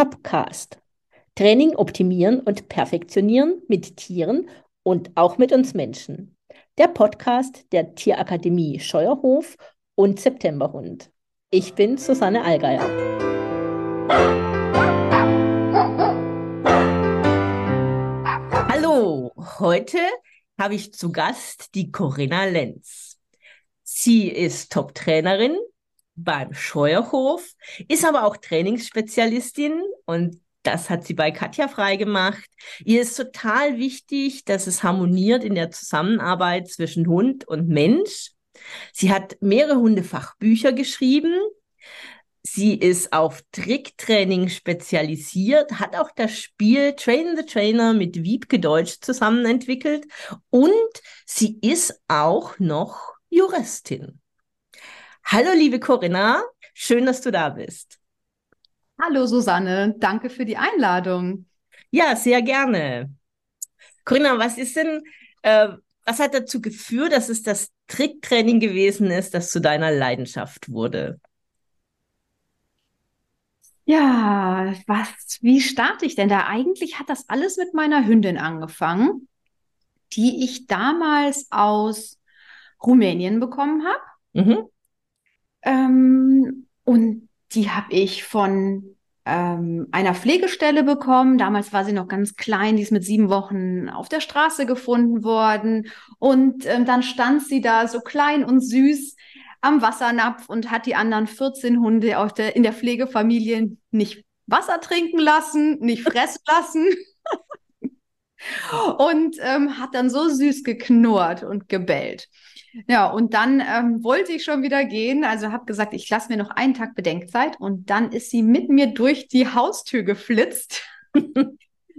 Topcast. Training optimieren und perfektionieren mit Tieren und auch mit uns Menschen. Der Podcast der Tierakademie Scheuerhof und Septemberhund. Ich bin Susanne Allgeier. Hallo, heute habe ich zu Gast die Corinna Lenz. Sie ist Top-Trainerin beim Scheuerhof, ist aber auch Trainingsspezialistin und das hat sie bei Katja freigemacht. Ihr ist total wichtig, dass es harmoniert in der Zusammenarbeit zwischen Hund und Mensch. Sie hat mehrere Hundefachbücher geschrieben. Sie ist auf Tricktraining spezialisiert, hat auch das Spiel Train the Trainer mit Wiebke Deutsch zusammen entwickelt und sie ist auch noch Juristin. Hallo, liebe Corinna, schön, dass du da bist. Hallo, Susanne, danke für die Einladung. Ja, sehr gerne. Corinna, was ist denn, äh, was hat dazu geführt, dass es das Tricktraining gewesen ist, das zu deiner Leidenschaft wurde? Ja, was, wie starte ich denn da? Eigentlich hat das alles mit meiner Hündin angefangen, die ich damals aus Rumänien bekommen habe. Mhm. Ähm, und die habe ich von ähm, einer Pflegestelle bekommen. Damals war sie noch ganz klein, die ist mit sieben Wochen auf der Straße gefunden worden. Und ähm, dann stand sie da so klein und süß am Wassernapf und hat die anderen 14 Hunde auf der, in der Pflegefamilie nicht Wasser trinken lassen, nicht fressen lassen. und ähm, hat dann so süß geknurrt und gebellt. Ja, und dann ähm, wollte ich schon wieder gehen. Also habe gesagt, ich lasse mir noch einen Tag Bedenkzeit. Und dann ist sie mit mir durch die Haustür geflitzt.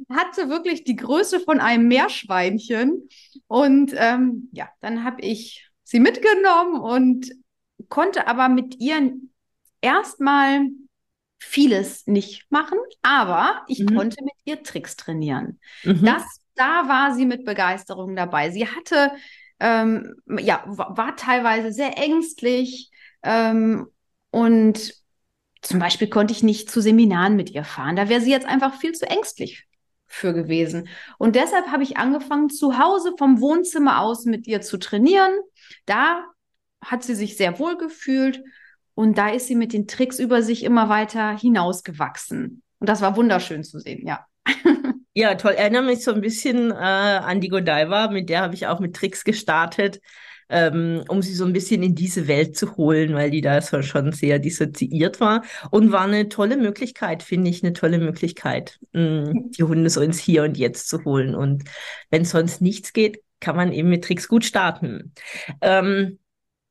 hatte wirklich die Größe von einem Meerschweinchen. Und ähm, ja, dann habe ich sie mitgenommen und konnte aber mit ihr erstmal vieles nicht machen, aber ich mhm. konnte mit ihr Tricks trainieren. Mhm. Das, da war sie mit Begeisterung dabei. Sie hatte ähm, ja, war teilweise sehr ängstlich ähm, und zum Beispiel konnte ich nicht zu Seminaren mit ihr fahren. Da wäre sie jetzt einfach viel zu ängstlich für gewesen. Und deshalb habe ich angefangen, zu Hause vom Wohnzimmer aus mit ihr zu trainieren. Da hat sie sich sehr wohl gefühlt und da ist sie mit den Tricks über sich immer weiter hinausgewachsen. Und das war wunderschön zu sehen, ja. Ja, toll. Erinnere mich so ein bisschen äh, an die Godiva, mit der habe ich auch mit Tricks gestartet, ähm, um sie so ein bisschen in diese Welt zu holen, weil die da so schon sehr dissoziiert war. Und war eine tolle Möglichkeit, finde ich, eine tolle Möglichkeit, mh, mm, die Hunde so ins Hier und Jetzt zu holen. Und wenn sonst nichts geht, kann man eben mit Tricks gut starten. Ähm,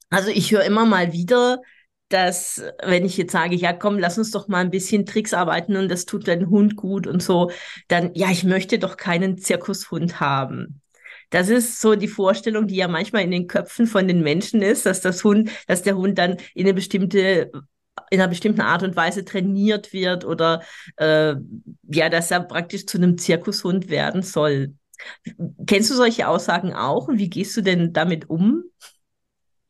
also ich höre immer mal wieder, dass wenn ich jetzt sage, ja komm, lass uns doch mal ein bisschen Tricks arbeiten und das tut dein Hund gut und so, dann ja, ich möchte doch keinen Zirkushund haben. Das ist so die Vorstellung, die ja manchmal in den Köpfen von den Menschen ist, dass das Hund, dass der Hund dann in eine bestimmte in einer bestimmten Art und Weise trainiert wird oder äh, ja, dass er praktisch zu einem Zirkushund werden soll. Kennst du solche Aussagen auch und wie gehst du denn damit um?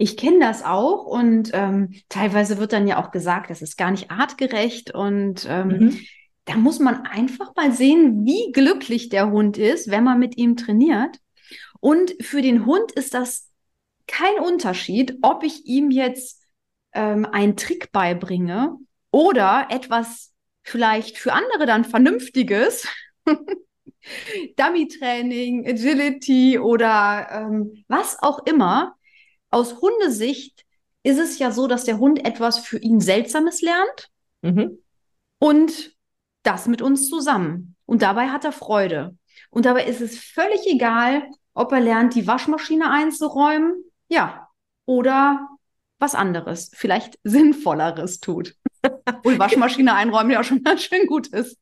Ich kenne das auch und ähm, teilweise wird dann ja auch gesagt, das ist gar nicht artgerecht und ähm, mhm. da muss man einfach mal sehen, wie glücklich der Hund ist, wenn man mit ihm trainiert. Und für den Hund ist das kein Unterschied, ob ich ihm jetzt ähm, einen Trick beibringe oder etwas vielleicht für andere dann Vernünftiges. Dummy-Training, Agility oder ähm, was auch immer aus Hundesicht ist es ja so, dass der Hund etwas für ihn Seltsames lernt mhm. und das mit uns zusammen. Und dabei hat er Freude. Und dabei ist es völlig egal, ob er lernt, die Waschmaschine einzuräumen, ja, oder was anderes, vielleicht Sinnvolleres tut. Obwohl Waschmaschine einräumen ja schon ganz schön gut ist.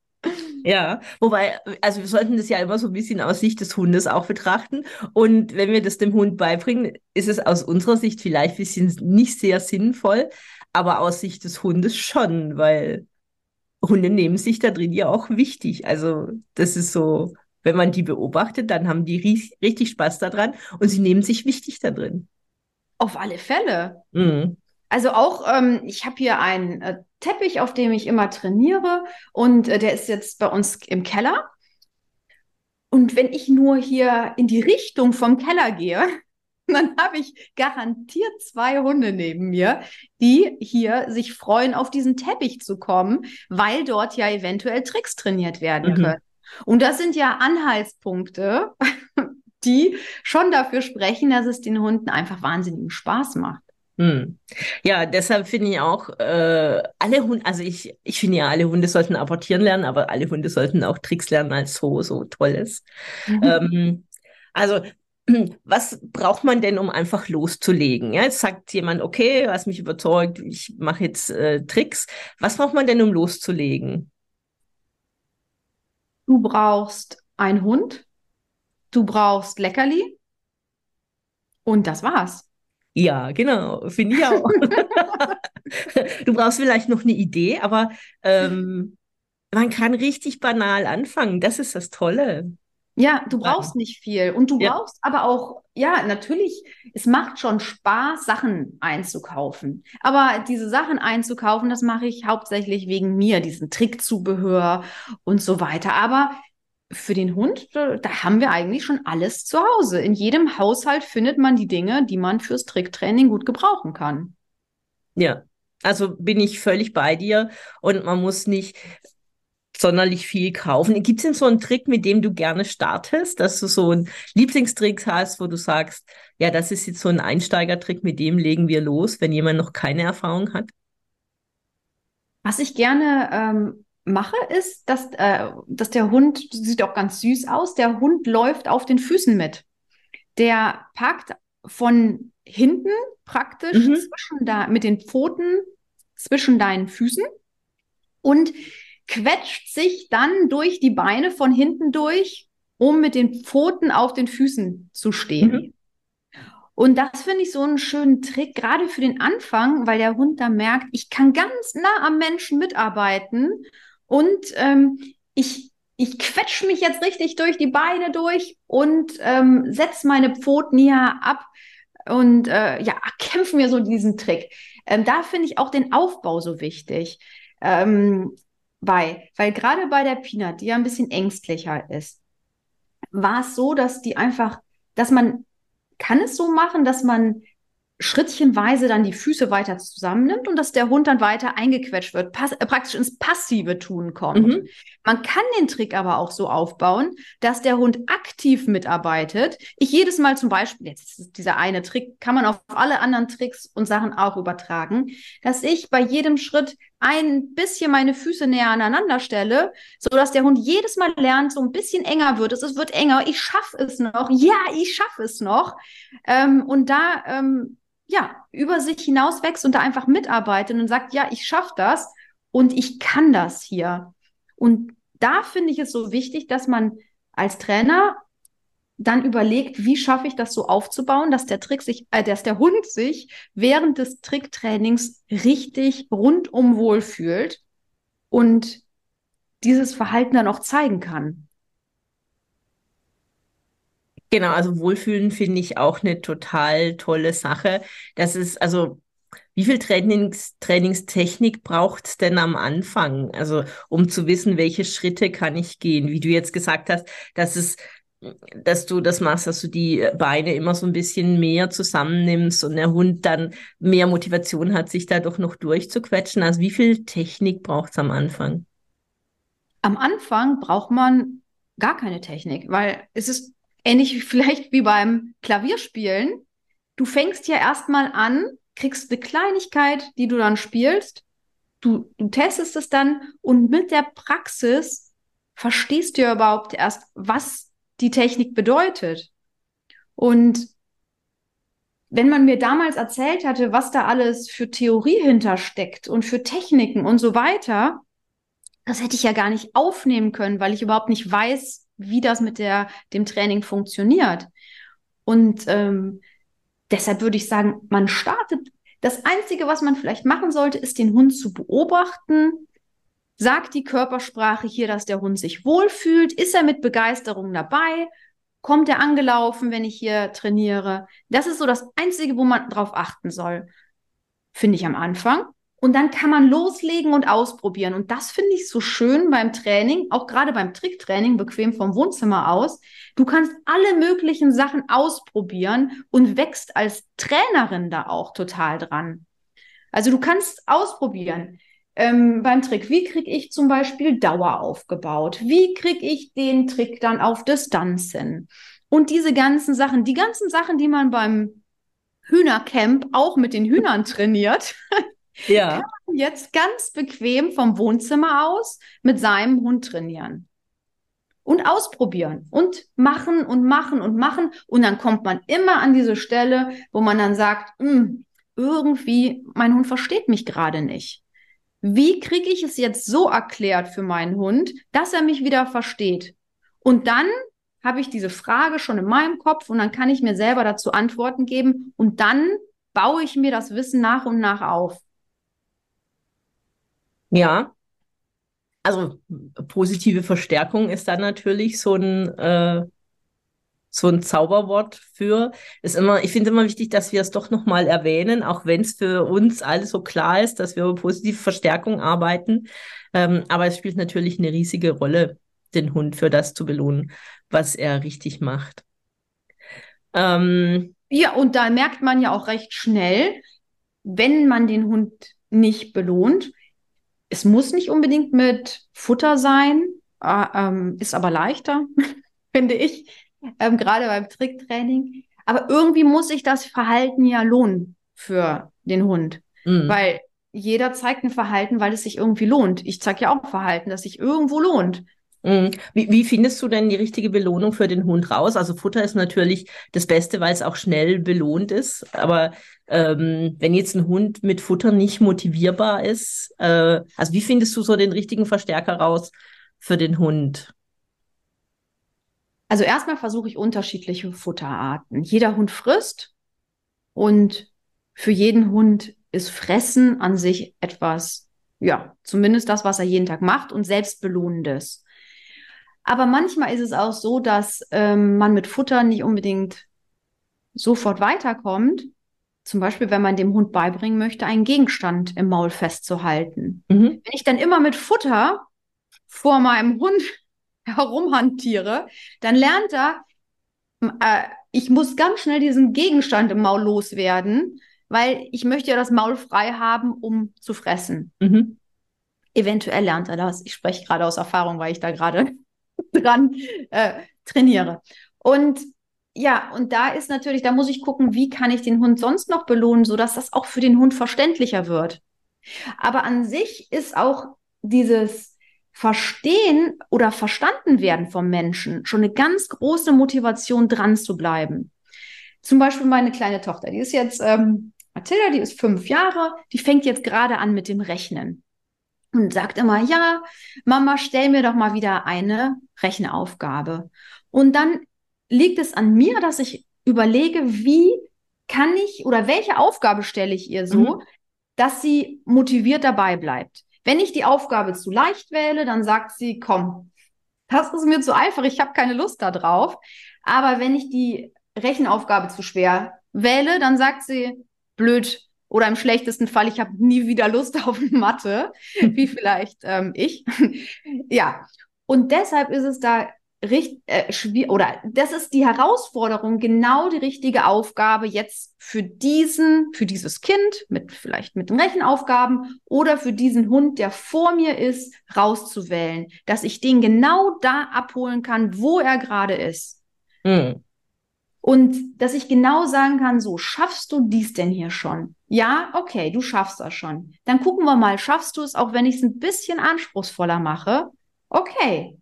Ja, wobei, also wir sollten das ja immer so ein bisschen aus Sicht des Hundes auch betrachten. Und wenn wir das dem Hund beibringen, ist es aus unserer Sicht vielleicht ein bisschen nicht sehr sinnvoll, aber aus Sicht des Hundes schon, weil Hunde nehmen sich da drin ja auch wichtig. Also das ist so, wenn man die beobachtet, dann haben die richtig Spaß daran und sie nehmen sich wichtig da drin. Auf alle Fälle. Mhm. Also auch, ähm, ich habe hier einen äh, Teppich, auf dem ich immer trainiere und äh, der ist jetzt bei uns im Keller. Und wenn ich nur hier in die Richtung vom Keller gehe, dann habe ich garantiert zwei Hunde neben mir, die hier sich freuen, auf diesen Teppich zu kommen, weil dort ja eventuell Tricks trainiert werden mhm. können. Und das sind ja Anhaltspunkte, die schon dafür sprechen, dass es den Hunden einfach wahnsinnigen Spaß macht. Hm. Ja, deshalb finde ich auch, äh, alle Hunde, also ich, ich finde ja, alle Hunde sollten apportieren lernen, aber alle Hunde sollten auch Tricks lernen, als so, so tolles. Mhm. Ähm, also, was braucht man denn, um einfach loszulegen? Ja, jetzt sagt jemand, okay, du hast mich überzeugt, ich mache jetzt äh, Tricks. Was braucht man denn, um loszulegen? Du brauchst einen Hund, du brauchst Leckerli und das war's. Ja, genau, finde ich auch. du brauchst vielleicht noch eine Idee, aber ähm, man kann richtig banal anfangen. Das ist das Tolle. Ja, du brauchst nicht viel. Und du ja. brauchst aber auch, ja, natürlich, es macht schon Spaß, Sachen einzukaufen. Aber diese Sachen einzukaufen, das mache ich hauptsächlich wegen mir, diesen Trickzubehör und so weiter. Aber für den Hund, da, haben wir eigentlich schon alles zu Hause. In jedem Haushalt findet man die Dinge, die man fürs Tricktraining gut gebrauchen kann. Ja, also bin ich völlig bei dir und man muss nicht sonderlich viel kaufen. Gibt es denn so einen Trick, mit dem du gerne startest, dass du so einen Lieblingstrick hast, wo du sagst, ja, das ist jetzt so ein Einsteigertrick, mit dem legen wir los, wenn jemand noch keine Erfahrung hat? Was ich gerne ähm, mache, ist, dass, äh, dass der Hund, sieht auch ganz süß aus, der Hund läuft auf den Füßen mit. Der packt von hinten praktisch mhm. zwischen da, mit den Pfoten zwischen deinen Füßen und quetscht sich dann durch die Beine von hinten durch, um mit den Pfoten auf den Füßen zu stehen. Mhm. Und das finde ich so einen schönen Trick, gerade für den Anfang, weil der Hund da merkt, ich kann ganz nah am Menschen mitarbeiten und ähm, ich, ich quetsche mich jetzt richtig durch die Beine durch und ähm, setze meine Pfoten hier ab und äh, ja, kämpfen wir so diesen Trick. Ähm, da finde ich auch den Aufbau so wichtig. Ähm, bei, weil gerade bei der Peanut, die ja ein bisschen ängstlicher ist, war es so, dass die einfach, dass man kann es so machen, dass man schrittchenweise dann die Füße weiter zusammennimmt und dass der Hund dann weiter eingequetscht wird, äh, praktisch ins passive Tun kommt. Mhm. Man kann den Trick aber auch so aufbauen, dass der Hund aktiv mitarbeitet. Ich jedes Mal zum Beispiel, jetzt ist dieser eine Trick, kann man auf alle anderen Tricks und Sachen auch übertragen, dass ich bei jedem Schritt ein bisschen meine Füße näher aneinander stelle, so dass der Hund jedes Mal lernt, so ein bisschen enger wird. Es, es wird enger. Ich schaffe es noch. Ja, ich schaffe es noch. Ähm, und da ähm, ja, über sich hinaus wächst und da einfach mitarbeitet und sagt, ja, ich schaffe das und ich kann das hier. Und da finde ich es so wichtig, dass man als Trainer dann überlegt, wie schaffe ich das so aufzubauen, dass der Trick sich, äh, dass der Hund sich während des Tricktrainings richtig rundum wohl fühlt und dieses Verhalten dann auch zeigen kann. Genau, also Wohlfühlen finde ich auch eine total tolle Sache. Das ist, also, wie viel Trainings, Trainingstechnik braucht es denn am Anfang? Also, um zu wissen, welche Schritte kann ich gehen? Wie du jetzt gesagt hast, dass es, dass du das machst, dass du die Beine immer so ein bisschen mehr zusammennimmst und der Hund dann mehr Motivation hat, sich da doch noch durchzuquetschen. Also, wie viel Technik braucht es am Anfang? Am Anfang braucht man gar keine Technik, weil es ist ähnlich vielleicht wie beim Klavierspielen. Du fängst ja erstmal an, kriegst eine Kleinigkeit, die du dann spielst. Du, du testest es dann und mit der Praxis verstehst du ja überhaupt erst, was die Technik bedeutet. Und wenn man mir damals erzählt hatte, was da alles für Theorie hintersteckt und für Techniken und so weiter, das hätte ich ja gar nicht aufnehmen können, weil ich überhaupt nicht weiß, wie das mit der, dem Training funktioniert. Und ähm, deshalb würde ich sagen, man startet. Das Einzige, was man vielleicht machen sollte, ist den Hund zu beobachten. Sagt die Körpersprache hier, dass der Hund sich wohlfühlt? Ist er mit Begeisterung dabei? Kommt er angelaufen, wenn ich hier trainiere? Das ist so das Einzige, wo man drauf achten soll. finde ich am Anfang. Und dann kann man loslegen und ausprobieren. Und das finde ich so schön beim Training, auch gerade beim Tricktraining, bequem vom Wohnzimmer aus. Du kannst alle möglichen Sachen ausprobieren und wächst als Trainerin da auch total dran. Also du kannst ausprobieren. Ähm, beim Trick, wie kriege ich zum Beispiel Dauer aufgebaut? Wie kriege ich den Trick dann auf Distanz hin? Und diese ganzen Sachen, die ganzen Sachen, die man beim Hühnercamp auch mit den Hühnern trainiert, ja. kann man jetzt ganz bequem vom Wohnzimmer aus mit seinem Hund trainieren. Und ausprobieren und machen und machen und machen. Und dann kommt man immer an diese Stelle, wo man dann sagt, hm, irgendwie, mein Hund versteht mich gerade nicht. Wie kriege ich es jetzt so erklärt für meinen Hund, dass er mich wieder versteht? Und dann habe ich diese Frage schon in meinem Kopf und dann kann ich mir selber dazu Antworten geben und dann baue ich mir das Wissen nach und nach auf. Ja, also positive Verstärkung ist dann natürlich so ein, äh, so ein Zauberwort für. Ist immer, ich finde immer wichtig, dass wir es doch nochmal erwähnen, auch wenn es für uns alles so klar ist, dass wir über positive Verstärkung arbeiten. Ähm, aber es spielt natürlich eine riesige Rolle, den Hund für das zu belohnen, was er richtig macht. Ähm, ja, und da merkt man ja auch recht schnell, wenn man den Hund nicht belohnt, es muss nicht unbedingt mit Futter sein, äh, ähm, ist aber leichter, finde ich, ähm, gerade beim Tricktraining. Aber irgendwie muss sich das Verhalten ja lohnen für den Hund, mhm. weil jeder zeigt ein Verhalten, weil es sich irgendwie lohnt. Ich zeige ja auch ein Verhalten, das sich irgendwo lohnt. Mhm. Wie, wie, findest du denn die richtige Belohnung für den Hund raus? Also Futter ist natürlich das Beste, weil es auch schnell belohnt ist. Aber ähm, wenn jetzt ein Hund mit Futter nicht motivierbar ist, äh, also wie findest du so den richtigen Verstärker raus für den Hund? Also erstmal versuche ich unterschiedliche Futterarten. Jeder Hund frisst und für jeden Hund ist Fressen an sich etwas, ja, zumindest das, was er jeden Tag macht und selbstbelohnendes. Aber manchmal ist es auch so, dass ähm, man mit Futter nicht unbedingt sofort weiterkommt. Zum Beispiel, wenn man dem Hund beibringen möchte, einen Gegenstand im Maul festzuhalten. Mhm. Wenn ich dann immer mit Futter vor meinem Hund herumhantiere, dann lernt er, äh, ich muss ganz schnell diesen Gegenstand im Maul loswerden, weil ich möchte ja das Maul frei haben, um zu fressen. Mhm. Eventuell lernt er das. Ich spreche gerade aus Erfahrung, weil ich da gerade dran äh, trainiere. Und ja, und da ist natürlich, da muss ich gucken, wie kann ich den Hund sonst noch belohnen, sodass das auch für den Hund verständlicher wird. Aber an sich ist auch dieses Verstehen oder verstanden werden vom Menschen schon eine ganz große Motivation, dran zu bleiben. Zum Beispiel meine kleine Tochter, die ist jetzt, ähm, Mathilda, die ist fünf Jahre, die fängt jetzt gerade an mit dem Rechnen und sagt immer, ja, Mama, stell mir doch mal wieder eine Rechenaufgabe. Und dann liegt es an mir, dass ich überlege, wie kann ich oder welche Aufgabe stelle ich ihr so, mhm. dass sie motiviert dabei bleibt. Wenn ich die Aufgabe zu leicht wähle, dann sagt sie, komm, das ist mir zu einfach, ich habe keine Lust darauf. Aber wenn ich die Rechenaufgabe zu schwer wähle, dann sagt sie, blöd, oder im schlechtesten Fall, ich habe nie wieder Lust auf Mathe, wie vielleicht ähm, ich. ja, und deshalb ist es da richtig äh, schwierig oder das ist die Herausforderung, genau die richtige Aufgabe jetzt für diesen, für dieses Kind mit vielleicht mit den Rechenaufgaben oder für diesen Hund, der vor mir ist, rauszuwählen, dass ich den genau da abholen kann, wo er gerade ist. Mhm. Und dass ich genau sagen kann, so, schaffst du dies denn hier schon? Ja, okay, du schaffst das schon. Dann gucken wir mal, schaffst du es, auch wenn ich es ein bisschen anspruchsvoller mache? Okay.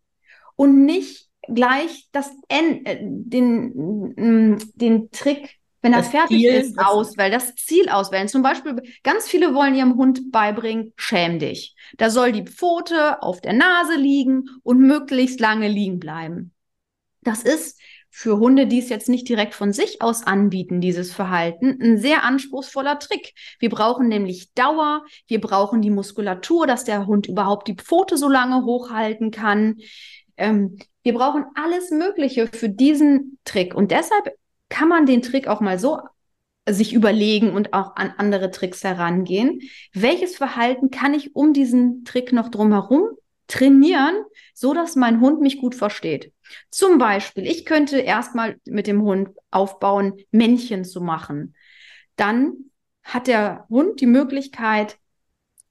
Und nicht gleich das N, äh, den, mm, den Trick, wenn er fertig Ziel, ist, auswählen, das Ziel auswählen. Zum Beispiel, ganz viele wollen ihrem Hund beibringen, schäm dich. Da soll die Pfote auf der Nase liegen und möglichst lange liegen bleiben. Das ist für Hunde, die es jetzt nicht direkt von sich aus anbieten, dieses Verhalten, ein sehr anspruchsvoller Trick. Wir brauchen nämlich Dauer, wir brauchen die Muskulatur, dass der Hund überhaupt die Pfote so lange hochhalten kann. Ähm, wir brauchen alles Mögliche für diesen Trick. Und deshalb kann man den Trick auch mal so sich überlegen und auch an andere Tricks herangehen. Welches Verhalten kann ich um diesen Trick noch drumherum trainieren, so dass mein Hund mich gut versteht? Zum Beispiel, ich könnte erstmal mit dem Hund aufbauen, Männchen zu machen. Dann hat der Hund die Möglichkeit,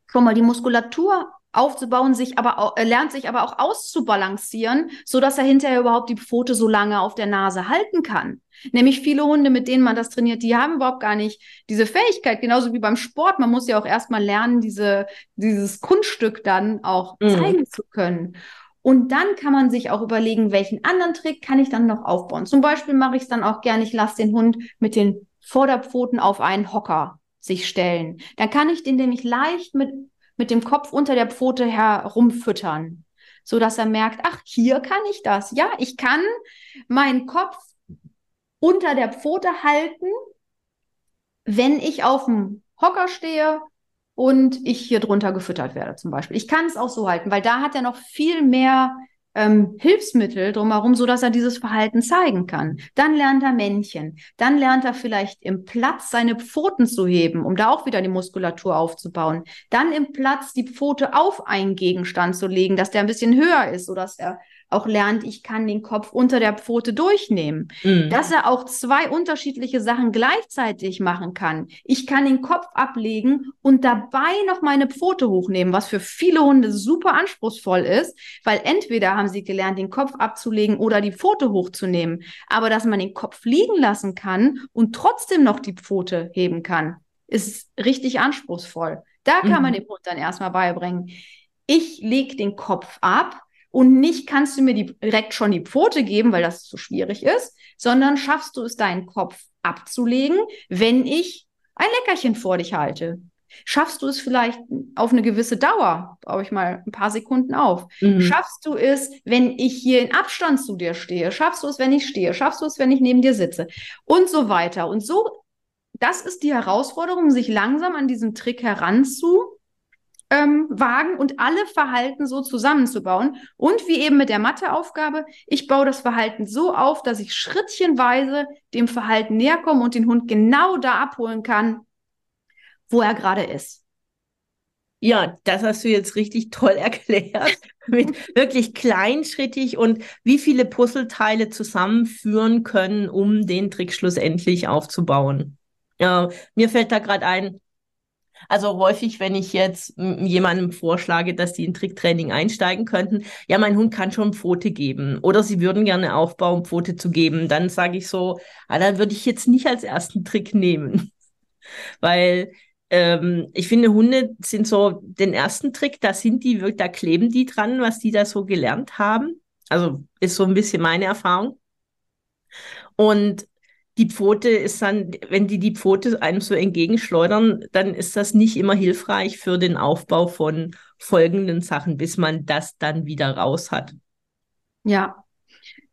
schon mal die Muskulatur aufzubauen, sich aber auch, er lernt sich aber auch auszubalancieren, so dass er hinterher überhaupt die Pfote so lange auf der Nase halten kann. Nämlich viele Hunde, mit denen man das trainiert, die haben überhaupt gar nicht diese Fähigkeit, genauso wie beim Sport. Man muss ja auch erstmal lernen, diese, dieses Kunststück dann auch mhm. zeigen zu können. Und dann kann man sich auch überlegen, welchen anderen Trick kann ich dann noch aufbauen. Zum Beispiel mache ich es dann auch gerne, ich lasse den Hund mit den Vorderpfoten auf einen Hocker sich stellen. Dann kann ich den nämlich leicht mit mit dem Kopf unter der Pfote herumfüttern, so dass er merkt, ach, hier kann ich das. Ja, ich kann meinen Kopf unter der Pfote halten, wenn ich auf dem Hocker stehe und ich hier drunter gefüttert werde zum Beispiel. Ich kann es auch so halten, weil da hat er noch viel mehr ähm, Hilfsmittel drumherum, so dass er dieses Verhalten zeigen kann. Dann lernt er Männchen. Dann lernt er vielleicht im Platz seine Pfoten zu heben, um da auch wieder die Muskulatur aufzubauen. Dann im Platz die Pfote auf einen Gegenstand zu legen, dass der ein bisschen höher ist, so dass er auch lernt, ich kann den Kopf unter der Pfote durchnehmen. Mhm. Dass er auch zwei unterschiedliche Sachen gleichzeitig machen kann. Ich kann den Kopf ablegen und dabei noch meine Pfote hochnehmen, was für viele Hunde super anspruchsvoll ist, weil entweder haben sie gelernt, den Kopf abzulegen oder die Pfote hochzunehmen. Aber dass man den Kopf liegen lassen kann und trotzdem noch die Pfote heben kann, ist richtig anspruchsvoll. Da kann mhm. man dem Hund dann erstmal beibringen. Ich lege den Kopf ab und nicht kannst du mir die, direkt schon die Pfote geben, weil das zu schwierig ist, sondern schaffst du es, deinen Kopf abzulegen, wenn ich ein Leckerchen vor dich halte. Schaffst du es vielleicht auf eine gewisse Dauer, baue ich mal ein paar Sekunden auf. Mhm. Schaffst du es, wenn ich hier in Abstand zu dir stehe? Schaffst du es, wenn ich stehe? Schaffst du es, wenn ich neben dir sitze? Und so weiter. Und so, das ist die Herausforderung, sich langsam an diesen Trick heranzu ähm, wagen und alle Verhalten so zusammenzubauen. Und wie eben mit der Matheaufgabe, ich baue das Verhalten so auf, dass ich schrittchenweise dem Verhalten näher komme und den Hund genau da abholen kann, wo er gerade ist. Ja, das hast du jetzt richtig toll erklärt. Mit wirklich kleinschrittig und wie viele Puzzleteile zusammenführen können, um den Trick schlussendlich aufzubauen. Ja, mir fällt da gerade ein, also häufig, wenn ich jetzt jemandem vorschlage, dass die in Tricktraining einsteigen könnten, ja, mein Hund kann schon Pfote geben oder sie würden gerne aufbauen, Pfote zu geben, dann sage ich so, ah, dann würde ich jetzt nicht als ersten Trick nehmen. Weil ähm, ich finde, Hunde sind so den ersten Trick, da sind die, da kleben die dran, was die da so gelernt haben. Also ist so ein bisschen meine Erfahrung. Und die Pfote ist dann, wenn die die Pfote einem so entgegenschleudern, dann ist das nicht immer hilfreich für den Aufbau von folgenden Sachen, bis man das dann wieder raus hat. Ja.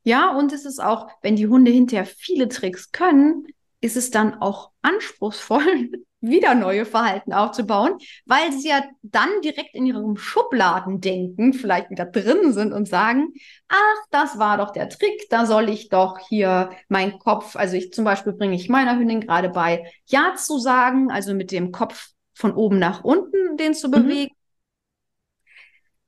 Ja, und es ist auch, wenn die Hunde hinterher viele Tricks können, ist es dann auch anspruchsvoll, wieder neue Verhalten aufzubauen, weil sie ja dann direkt in ihrem Schubladendenken vielleicht wieder drin sind und sagen, ach, das war doch der Trick, da soll ich doch hier meinen Kopf, also ich zum Beispiel bringe ich meiner Hündin gerade bei, Ja zu sagen, also mit dem Kopf von oben nach unten den zu mhm.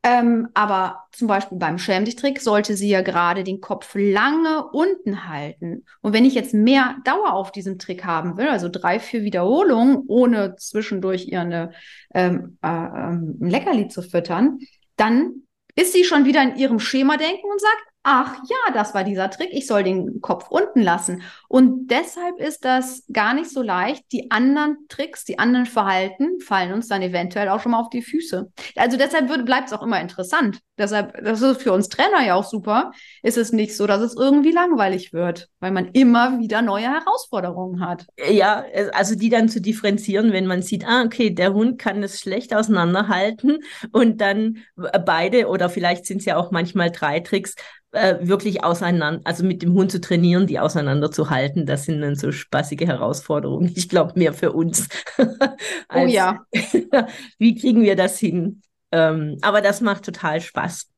Ähm, aber zum Beispiel beim Schäm Trick sollte sie ja gerade den Kopf lange unten halten. Und wenn ich jetzt mehr Dauer auf diesem Trick haben will, also drei, vier Wiederholungen, ohne zwischendurch ihr ähm, äh, ähm, ein Leckerli zu füttern, dann ist sie schon wieder in ihrem Schema denken und sagt, ach ja, das war dieser Trick, ich soll den Kopf unten lassen. Und deshalb ist das gar nicht so leicht. Die anderen Tricks, die anderen Verhalten fallen uns dann eventuell auch schon mal auf die Füße. Also deshalb bleibt es auch immer interessant. Deshalb, das ist für uns Trainer ja auch super, ist es nicht so, dass es irgendwie langweilig wird, weil man immer wieder neue Herausforderungen hat. Ja, also die dann zu differenzieren, wenn man sieht, ah, okay, der Hund kann es schlecht auseinanderhalten und dann beide oder vielleicht sind es ja auch manchmal drei Tricks, äh, wirklich auseinander, also mit dem Hund zu trainieren, die auseinanderzuhalten, das sind dann so spaßige Herausforderungen. Ich glaube, mehr für uns. oh ja. wie kriegen wir das hin? Ähm, aber das macht total Spaß,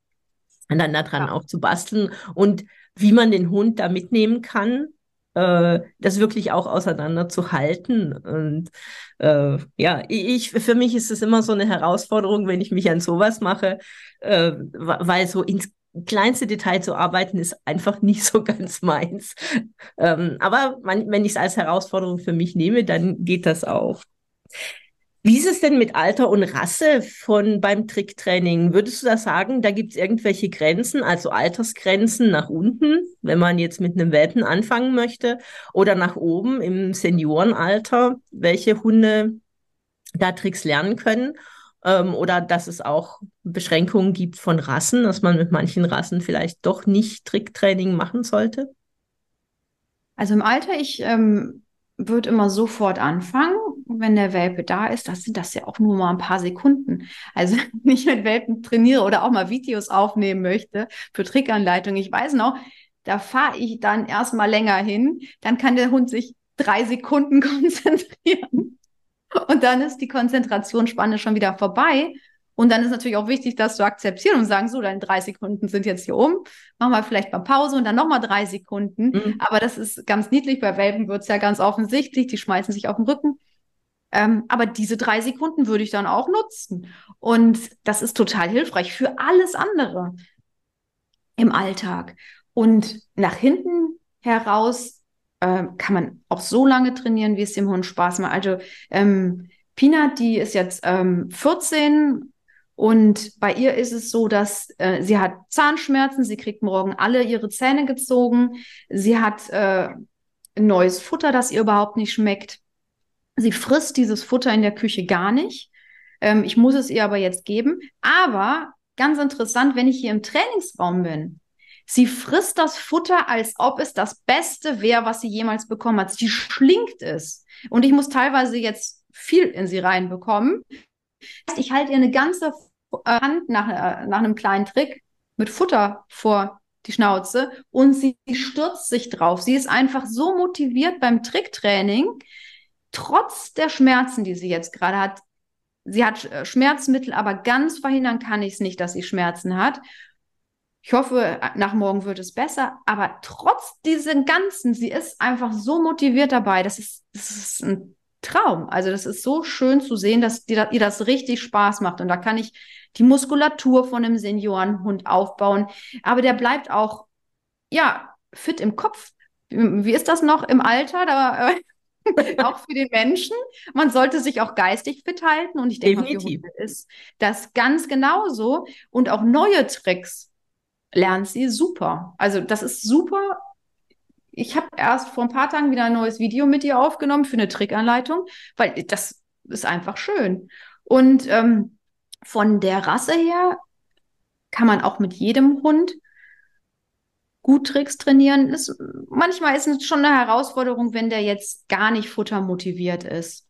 und dann daran ja. auch zu basteln und wie man den Hund da mitnehmen kann. äh, das wirklich auch auseinanderzuhalten. Und äh, ja, ich, für mich ist es immer so eine Herausforderung, wenn ich mich an sowas mache, äh, weil so ins kleinste Detail zu arbeiten ist einfach nicht so ganz meins. Ähm, aber man, wenn ich es als Herausforderung für mich nehme, dann geht das auch. Wie ist es denn mit Alter und Rasse von beim Tricktraining? Würdest du da sagen, da gibt es irgendwelche Grenzen, also Altersgrenzen nach unten, wenn man jetzt mit einem Welpen anfangen möchte, oder nach oben im Seniorenalter, welche Hunde da Tricks lernen können? Ähm, oder dass es auch Beschränkungen gibt von Rassen, dass man mit manchen Rassen vielleicht doch nicht Tricktraining machen sollte? Also im Alter, ich ähm, würde immer sofort anfangen, wenn der Welpe da ist. Das sind das ja auch nur mal ein paar Sekunden. Also wenn ich mit Welpen trainiere oder auch mal Videos aufnehmen möchte für Trickanleitungen. Ich weiß noch, da fahre ich dann erstmal länger hin. Dann kann der Hund sich drei Sekunden konzentrieren. Und dann ist die Konzentrationsspanne schon wieder vorbei. Und dann ist natürlich auch wichtig, das zu akzeptieren und sagen, so, deine drei Sekunden sind jetzt hier um. Machen wir vielleicht mal Pause und dann nochmal drei Sekunden. Mhm. Aber das ist ganz niedlich. Bei Welpen wird es ja ganz offensichtlich. Die schmeißen sich auf den Rücken. Ähm, aber diese drei Sekunden würde ich dann auch nutzen. Und das ist total hilfreich für alles andere im Alltag. Und nach hinten heraus äh, kann man auch so lange trainieren, wie es dem Hund Spaß macht. Also ähm, Peanut, die ist jetzt ähm, 14 und bei ihr ist es so, dass äh, sie hat Zahnschmerzen, sie kriegt morgen alle ihre Zähne gezogen, sie hat äh, neues Futter, das ihr überhaupt nicht schmeckt. Sie frisst dieses Futter in der Küche gar nicht. Ähm, ich muss es ihr aber jetzt geben. Aber ganz interessant, wenn ich hier im Trainingsraum bin, sie frisst das Futter, als ob es das Beste wäre, was sie jemals bekommen hat. Sie schlingt es. Und ich muss teilweise jetzt viel in sie reinbekommen. Ich halte ihr eine ganze Hand nach, äh, nach einem kleinen Trick mit Futter vor die Schnauze und sie stürzt sich drauf. Sie ist einfach so motiviert beim Tricktraining, trotz der Schmerzen, die sie jetzt gerade hat. Sie hat äh, Schmerzmittel, aber ganz verhindern kann ich es nicht, dass sie Schmerzen hat. Ich hoffe, nach morgen wird es besser, aber trotz diesen ganzen, sie ist einfach so motiviert dabei. Das ist, das ist ein Traum. Also das ist so schön zu sehen, dass dir, ihr das richtig Spaß macht. Und da kann ich die Muskulatur von einem Seniorenhund aufbauen. Aber der bleibt auch, ja, fit im Kopf. Wie ist das noch im Alter? Da, äh, auch für den Menschen. Man sollte sich auch geistig fit halten. Und ich denke, Definitiv. Mal, ist das ganz genauso. Und auch neue Tricks lernt sie super. Also das ist super ich habe erst vor ein paar Tagen wieder ein neues Video mit ihr aufgenommen für eine Trickanleitung, weil das ist einfach schön. Und ähm, von der Rasse her kann man auch mit jedem Hund gut Tricks trainieren. Ist, manchmal ist es schon eine Herausforderung, wenn der jetzt gar nicht futtermotiviert ist.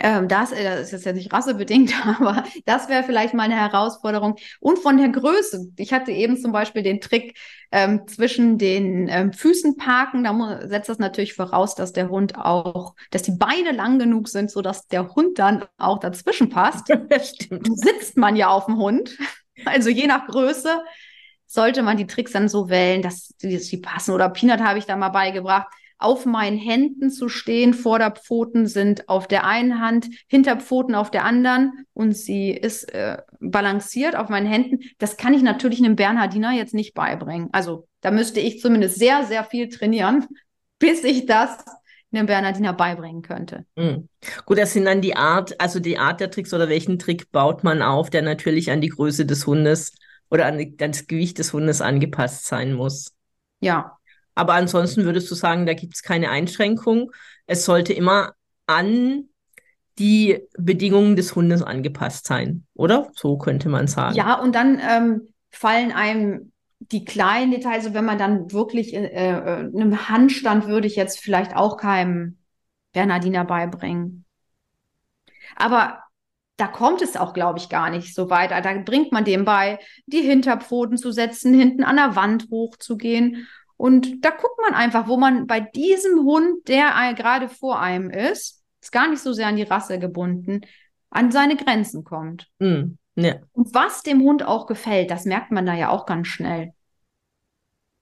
Ähm, das, äh, das, ist jetzt ja nicht rassebedingt, aber das wäre vielleicht mal eine Herausforderung. Und von der Größe. Ich hatte eben zum Beispiel den Trick ähm, zwischen den ähm, Füßen parken. Da setzt das natürlich voraus, dass der Hund auch, dass die Beine lang genug sind, sodass der Hund dann auch dazwischen passt. Das stimmt. Sitzt man ja auf dem Hund. Also je nach Größe sollte man die Tricks dann so wählen, dass die, dass die passen. Oder Peanut habe ich da mal beigebracht auf meinen Händen zu stehen. Vorderpfoten sind auf der einen Hand, Hinterpfoten auf der anderen und sie ist äh, balanciert auf meinen Händen. Das kann ich natürlich einem Bernhardiner jetzt nicht beibringen. Also da müsste ich zumindest sehr, sehr viel trainieren, bis ich das einem Bernhardiner beibringen könnte. Mhm. Gut, das sind dann die Art, also die Art der Tricks oder welchen Trick baut man auf, der natürlich an die Größe des Hundes oder an das Gewicht des Hundes angepasst sein muss. Ja, aber ansonsten würdest du sagen, da gibt es keine Einschränkung. Es sollte immer an die Bedingungen des Hundes angepasst sein, oder? So könnte man sagen. Ja, und dann ähm, fallen einem die kleinen Details, also wenn man dann wirklich äh, äh, einem Handstand würde ich jetzt vielleicht auch keinem Bernardiner beibringen. Aber da kommt es auch, glaube ich, gar nicht so weit. Da bringt man dem bei, die Hinterpfoten zu setzen, hinten an der Wand hochzugehen und da guckt man einfach, wo man bei diesem Hund, der gerade vor einem ist, ist gar nicht so sehr an die Rasse gebunden, an seine Grenzen kommt. Mm, ja. Und was dem Hund auch gefällt, das merkt man da ja auch ganz schnell.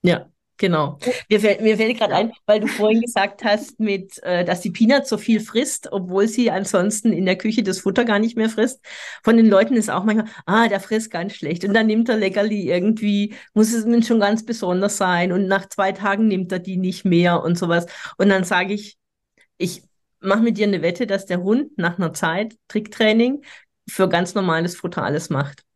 Ja, Genau. Mir fällt, mir fällt gerade ein, weil du vorhin gesagt hast, mit, äh, dass die Peanut so viel frisst, obwohl sie ansonsten in der Küche das Futter gar nicht mehr frisst. Von den Leuten ist auch manchmal, ah, der frisst ganz schlecht. Und dann nimmt er Leckerli irgendwie, muss es schon ganz besonders sein. Und nach zwei Tagen nimmt er die nicht mehr und sowas. Und dann sage ich, ich mache mit dir eine Wette, dass der Hund nach einer Zeit Tricktraining für ganz normales Futter alles macht.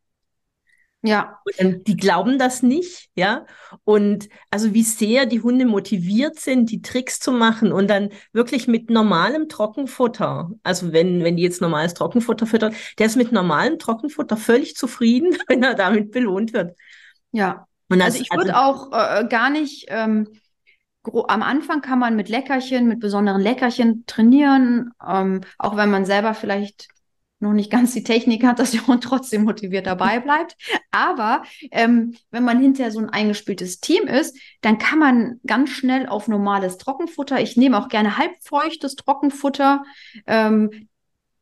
Ja. Und die glauben das nicht, ja. Und also wie sehr die Hunde motiviert sind, die Tricks zu machen und dann wirklich mit normalem Trockenfutter, also wenn, wenn die jetzt normales Trockenfutter füttern, der ist mit normalem Trockenfutter völlig zufrieden, wenn er damit belohnt wird. Ja. Das, also ich würde also, auch äh, gar nicht, ähm, am Anfang kann man mit Leckerchen, mit besonderen Leckerchen trainieren, ähm, auch wenn man selber vielleicht noch nicht ganz die Technik hat, dass der Hund trotzdem motiviert dabei bleibt. Aber ähm, wenn man hinterher so ein eingespieltes Team ist, dann kann man ganz schnell auf normales Trockenfutter. Ich nehme auch gerne halbfeuchtes Trockenfutter. Ähm,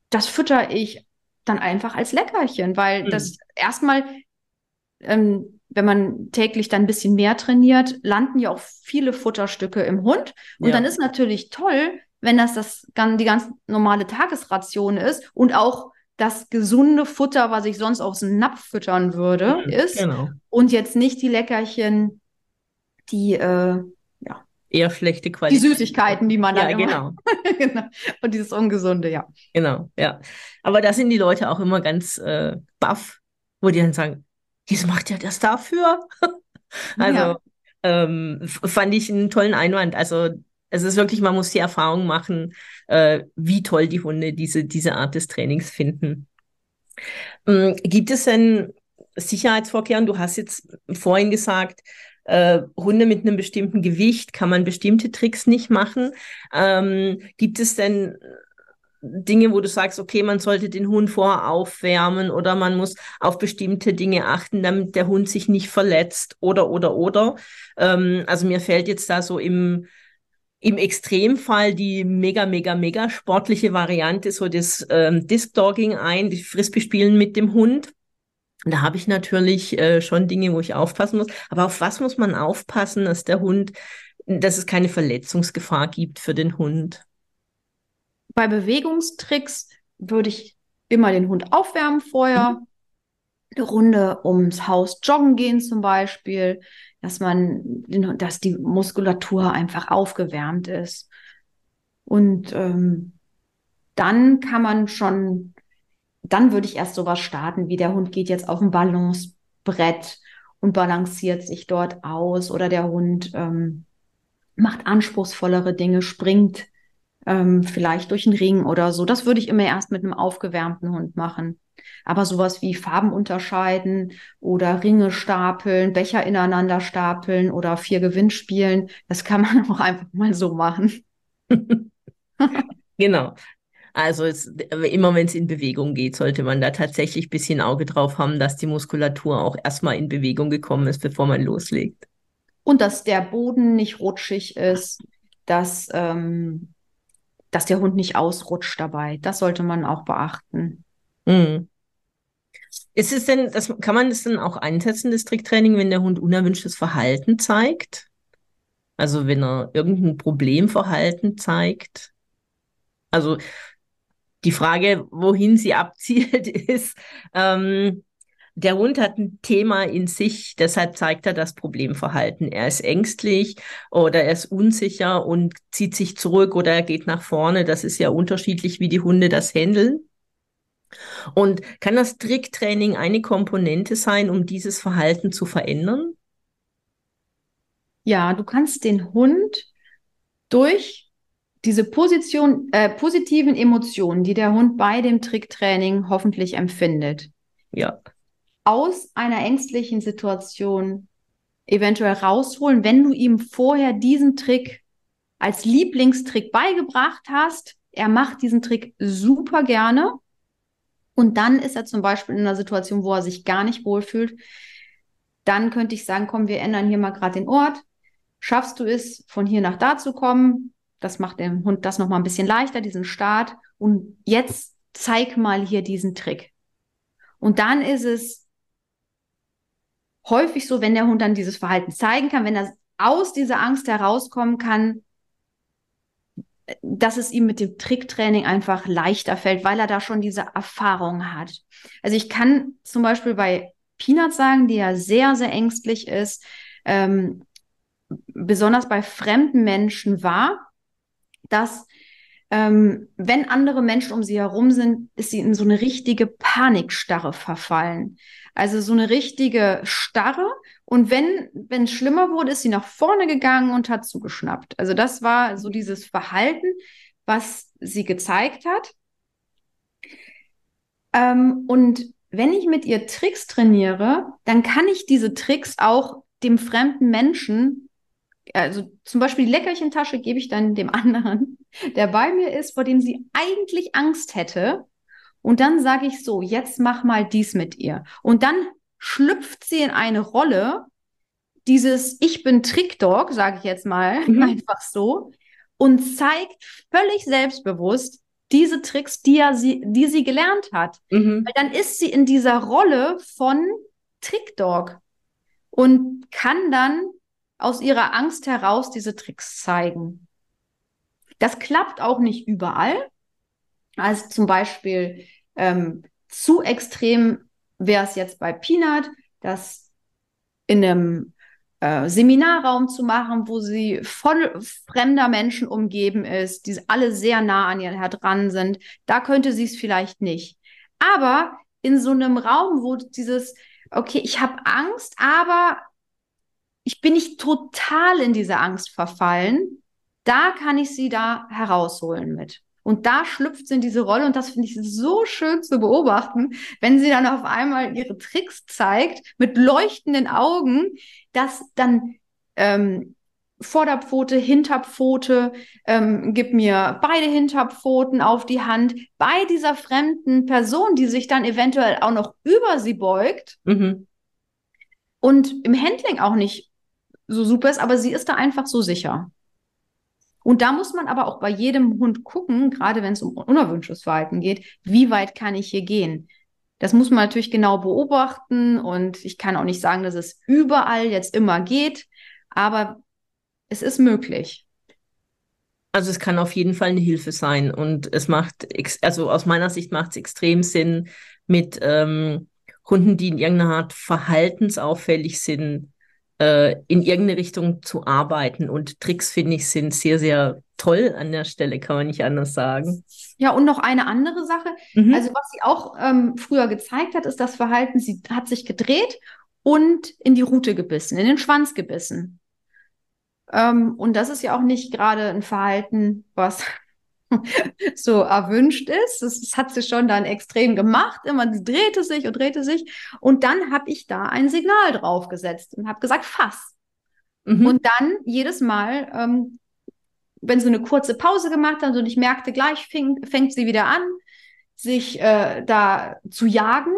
das fütter ich dann einfach als Leckerchen, weil mhm. das erstmal, ähm, wenn man täglich dann ein bisschen mehr trainiert, landen ja auch viele Futterstücke im Hund. Und ja. dann ist natürlich toll, wenn das, das die ganz normale Tagesration ist und auch das gesunde Futter, was ich sonst aus dem Napf füttern würde, mhm, ist. Genau. Und jetzt nicht die Leckerchen, die äh, ja. eher schlechte Qualität. Die Süßigkeiten, die man ja, da genau. genau. Und dieses Ungesunde, ja. Genau, ja. Aber da sind die Leute auch immer ganz äh, baff, wo die dann sagen, das macht ja das dafür. also ja. ähm, fand ich einen tollen Einwand. Also es ist wirklich, man muss die Erfahrung machen, äh, wie toll die Hunde diese, diese Art des Trainings finden. Ähm, gibt es denn Sicherheitsvorkehrungen? Du hast jetzt vorhin gesagt, äh, Hunde mit einem bestimmten Gewicht kann man bestimmte Tricks nicht machen. Ähm, gibt es denn Dinge, wo du sagst, okay, man sollte den Hund vorher aufwärmen oder man muss auf bestimmte Dinge achten, damit der Hund sich nicht verletzt oder, oder, oder. Ähm, also mir fällt jetzt da so im im Extremfall die mega, mega, mega sportliche Variante, so das ähm, Disc-Dogging ein, die Frisbee-Spielen mit dem Hund. Da habe ich natürlich äh, schon Dinge, wo ich aufpassen muss. Aber auf was muss man aufpassen, dass der Hund, dass es keine Verletzungsgefahr gibt für den Hund? Bei Bewegungstricks würde ich immer den Hund aufwärmen vorher. Mhm. Eine Runde ums Haus joggen gehen zum Beispiel dass man, dass die Muskulatur einfach aufgewärmt ist. Und ähm, dann kann man schon, dann würde ich erst sowas starten, wie der Hund geht jetzt auf ein Balancebrett und balanciert sich dort aus oder der Hund ähm, macht anspruchsvollere Dinge, springt ähm, vielleicht durch einen Ring oder so. Das würde ich immer erst mit einem aufgewärmten Hund machen. Aber sowas wie Farben unterscheiden oder Ringe stapeln, Becher ineinander stapeln oder vier Gewinnspielen, das kann man auch einfach mal so machen. genau. Also es, immer wenn es in Bewegung geht, sollte man da tatsächlich ein bisschen Auge drauf haben, dass die Muskulatur auch erstmal in Bewegung gekommen ist, bevor man loslegt. Und dass der Boden nicht rutschig ist, dass, ähm, dass der Hund nicht ausrutscht dabei. Das sollte man auch beachten. Mhm. Ist es denn, das, kann man das denn auch einsetzen, das Tricktraining, wenn der Hund unerwünschtes Verhalten zeigt? Also wenn er irgendein Problemverhalten zeigt? Also die Frage, wohin sie abzielt, ist, ähm, der Hund hat ein Thema in sich, deshalb zeigt er das Problemverhalten. Er ist ängstlich oder er ist unsicher und zieht sich zurück oder er geht nach vorne. Das ist ja unterschiedlich, wie die Hunde das handeln. Und kann das Tricktraining eine Komponente sein, um dieses Verhalten zu verändern? Ja, du kannst den Hund durch diese Position, äh, positiven Emotionen, die der Hund bei dem Tricktraining hoffentlich empfindet, ja. aus einer ängstlichen Situation eventuell rausholen, wenn du ihm vorher diesen Trick als Lieblingstrick beigebracht hast. Er macht diesen Trick super gerne und dann ist er zum Beispiel in einer Situation, wo er sich gar nicht wohlfühlt. Dann könnte ich sagen, komm, wir ändern hier mal gerade den Ort. Schaffst du es, von hier nach da zu kommen? Das macht dem Hund das nochmal ein bisschen leichter, diesen Start. Und jetzt zeig mal hier diesen Trick. Und dann ist es häufig so, wenn der Hund dann dieses Verhalten zeigen kann, wenn er aus dieser Angst herauskommen kann, dass es ihm mit dem Tricktraining einfach leichter fällt, weil er da schon diese Erfahrung hat. Also ich kann zum Beispiel bei Peanut sagen, die ja sehr, sehr ängstlich ist, ähm, besonders bei fremden Menschen war, dass ähm, wenn andere Menschen um sie herum sind, ist sie in so eine richtige Panikstarre verfallen. Also so eine richtige Starre. Und wenn es schlimmer wurde, ist sie nach vorne gegangen und hat zugeschnappt. Also das war so dieses Verhalten, was sie gezeigt hat. Ähm, und wenn ich mit ihr Tricks trainiere, dann kann ich diese Tricks auch dem fremden Menschen also zum Beispiel die Leckerchentasche gebe ich dann dem anderen, der bei mir ist, vor dem sie eigentlich Angst hätte. Und dann sage ich so, jetzt mach mal dies mit ihr. Und dann schlüpft sie in eine Rolle, dieses Ich bin Trickdog, sage ich jetzt mal mhm. einfach so, und zeigt völlig selbstbewusst diese Tricks, die, er sie, die sie gelernt hat. Mhm. Weil dann ist sie in dieser Rolle von Trickdog und kann dann aus ihrer Angst heraus diese Tricks zeigen. Das klappt auch nicht überall. Also zum Beispiel ähm, zu extrem wäre es jetzt bei Peanut, das in einem äh, Seminarraum zu machen, wo sie voll fremder Menschen umgeben ist, die alle sehr nah an ihr dran sind. Da könnte sie es vielleicht nicht. Aber in so einem Raum, wo dieses, okay, ich habe Angst, aber ich bin nicht total in diese Angst verfallen. Da kann ich sie da herausholen mit. Und da schlüpft sie in diese Rolle und das finde ich so schön zu beobachten, wenn sie dann auf einmal ihre Tricks zeigt mit leuchtenden Augen, dass dann ähm, Vorderpfote, Hinterpfote, ähm, gib mir beide Hinterpfoten auf die Hand bei dieser fremden Person, die sich dann eventuell auch noch über sie beugt mhm. und im Handling auch nicht so super ist, aber sie ist da einfach so sicher. Und da muss man aber auch bei jedem Hund gucken, gerade wenn es um unerwünschtes Verhalten geht, wie weit kann ich hier gehen? Das muss man natürlich genau beobachten und ich kann auch nicht sagen, dass es überall jetzt immer geht, aber es ist möglich. Also es kann auf jeden Fall eine Hilfe sein und es macht, also aus meiner Sicht macht es extrem Sinn, mit ähm, Hunden, die in irgendeiner Art verhaltensauffällig sind, äh, in irgendeine Richtung zu arbeiten. Und Tricks, finde ich, sind sehr, sehr toll an der Stelle, kann man nicht anders sagen. Ja, und noch eine andere Sache. Mhm. Also, was sie auch ähm, früher gezeigt hat, ist das Verhalten, sie hat sich gedreht und in die Rute gebissen, in den Schwanz gebissen. Ähm, und das ist ja auch nicht gerade ein Verhalten, was so erwünscht ist. Das, das, hat sie schon dann extrem gemacht. Immer sie drehte sich und drehte sich. Und dann habe ich da ein Signal draufgesetzt und habe gesagt, fass. Mhm. Und dann jedes Mal, ähm, wenn sie eine kurze Pause gemacht hat und ich merkte, gleich fing, fängt sie wieder an, sich äh, da zu jagen,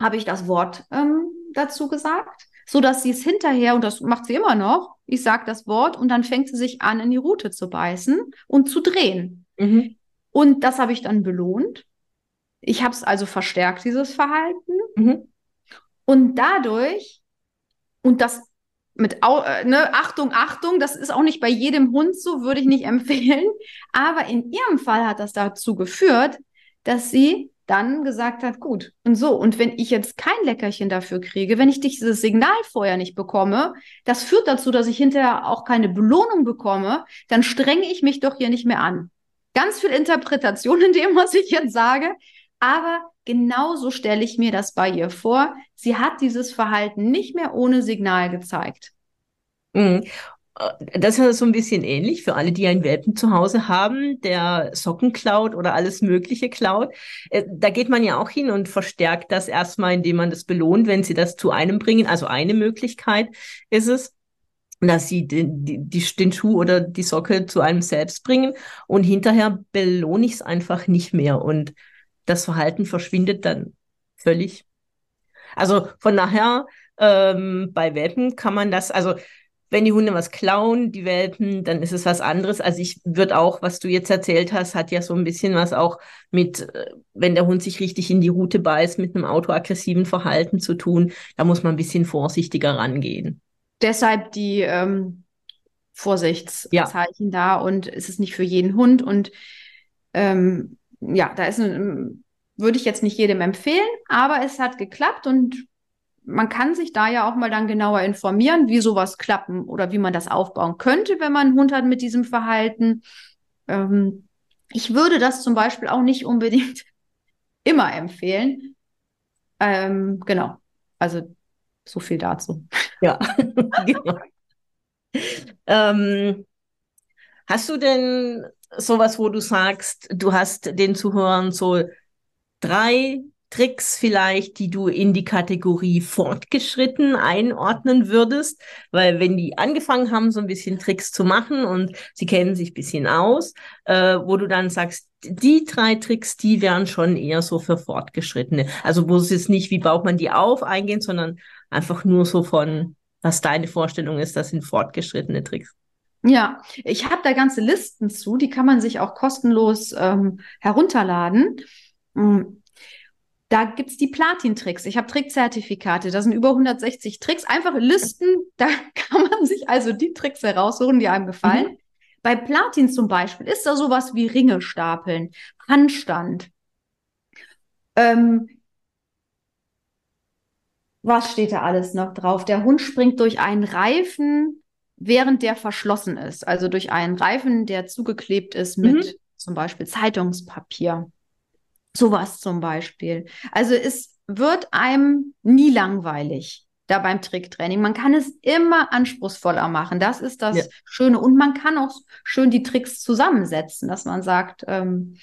habe ich das Wort ähm, dazu gesagt, so dass sie es hinterher, und das macht sie immer noch, ich sage das Wort und dann fängt sie sich an, in die Rute zu beißen und zu drehen. Mhm. Und das habe ich dann belohnt. Ich habe es also verstärkt, dieses Verhalten. Mhm. Und dadurch, und das mit äh, ne, Achtung, Achtung, das ist auch nicht bei jedem Hund so, würde ich nicht empfehlen. Aber in ihrem Fall hat das dazu geführt, dass sie dann gesagt hat, gut, und so, und wenn ich jetzt kein Leckerchen dafür kriege, wenn ich dieses Signal vorher nicht bekomme, das führt dazu, dass ich hinterher auch keine Belohnung bekomme, dann strenge ich mich doch hier nicht mehr an. Ganz viel Interpretation in dem, was ich jetzt sage, aber genauso stelle ich mir das bei ihr vor. Sie hat dieses Verhalten nicht mehr ohne Signal gezeigt. Äh, das ist so ein bisschen ähnlich für alle, die einen Welpen zu Hause haben, der Socken klaut oder alles Mögliche klaut. Äh, da geht man ja auch hin und verstärkt das erstmal, indem man das belohnt, wenn sie das zu einem bringen. Also eine Möglichkeit ist es, dass sie den, die, den Schuh oder die Socke zu einem selbst bringen und hinterher belohne ich es einfach nicht mehr und das Verhalten verschwindet dann völlig. Also von daher ähm, bei Welpen kann man das, also wenn die Hunde was klauen, die Welpen, dann ist es was anderes. Also ich würde auch, was du jetzt erzählt hast, hat ja so ein bisschen was auch mit, äh, wenn der Hund sich richtig in die Route beißt, mit einem autoaggressiven Verhalten zu tun. Da muss man ein bisschen vorsichtiger rangehen. deshalb die ähm, Vorsichtszeichen ja. da und es ist nicht für jeden Hund und ähm, ja, da ist ein, würde ich jetzt nicht jedem empfehlen, aber es hat geklappt und man kann sich da ja auch mal dann genauer informieren, wie sowas klappen oder wie man das aufbauen könnte, wenn man einen Hund hat mit diesem Verhalten. Ähm, ich würde das zum Beispiel auch nicht unbedingt immer empfehlen. Ähm, genau. Also so viel dazu. Ja, genau. ähm, hast du denn sowas, wo du sagst, du hast den Zuhörern so drei Tricks vielleicht, die du in die Kategorie fortgeschritten einordnen würdest? Weil wenn die angefangen haben, so ein bisschen Tricks zu machen und sie kennen sich ein bisschen aus, äh, wo du dann sagst, die drei Tricks, die wären schon eher so für Fortgeschrittene. Also wo es jetzt nicht, wie baut man die auf, eingehen, sondern einfach nur so von, was deine Vorstellung ist, das sind fortgeschrittene Tricks. Ja, ich habe da ganze Listen zu, die kann man sich auch kostenlos ähm, herunterladen. Mm, da gibt es die Platin-Tricks. Ich habe Trickzertifikate. Da sind über 160 Tricks. Einfache Listen. Da kann man sich also die Tricks heraussuchen, die einem gefallen. Mhm. Bei Platin zum Beispiel ist da sowas wie Ringe stapeln, Handstand. Ähm, was steht da alles noch drauf? Der Hund springt durch einen Reifen, während der verschlossen ist. Also durch einen Reifen, der zugeklebt ist mit mhm. zum Beispiel Zeitungspapier. Sowas zum Beispiel. Also es wird einem nie langweilig da beim Tricktraining. Man kann es immer anspruchsvoller machen. Das ist das ja. Schöne. Und man kann auch schön die Tricks zusammensetzen, dass man sagt, ähm,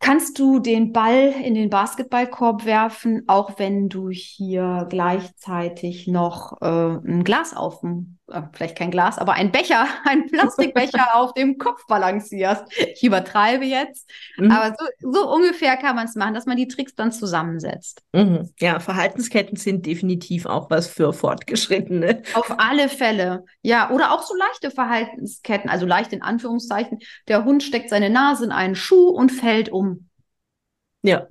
kannst du den Ball in den Basketballkorb werfen, auch wenn du hier gleichzeitig noch äh, ein Glas auf dem, vielleicht kein Glas, aber ein Becher, ein Plastikbecher auf dem Kopf balancierst. Ich übertreibe jetzt, mhm. aber so, so, ungefähr kann man es machen, dass man die Tricks dann zusammensetzt. Mhm. Ja, Verhaltensketten sind definitiv auch was für Fortgeschrittene. Auf alle Fälle. Ja, oder auch so leichte Verhaltensketten, also leicht in Anführungszeichen. Der Hund steckt seine Nase in einen Schuh und fällt um. Ja.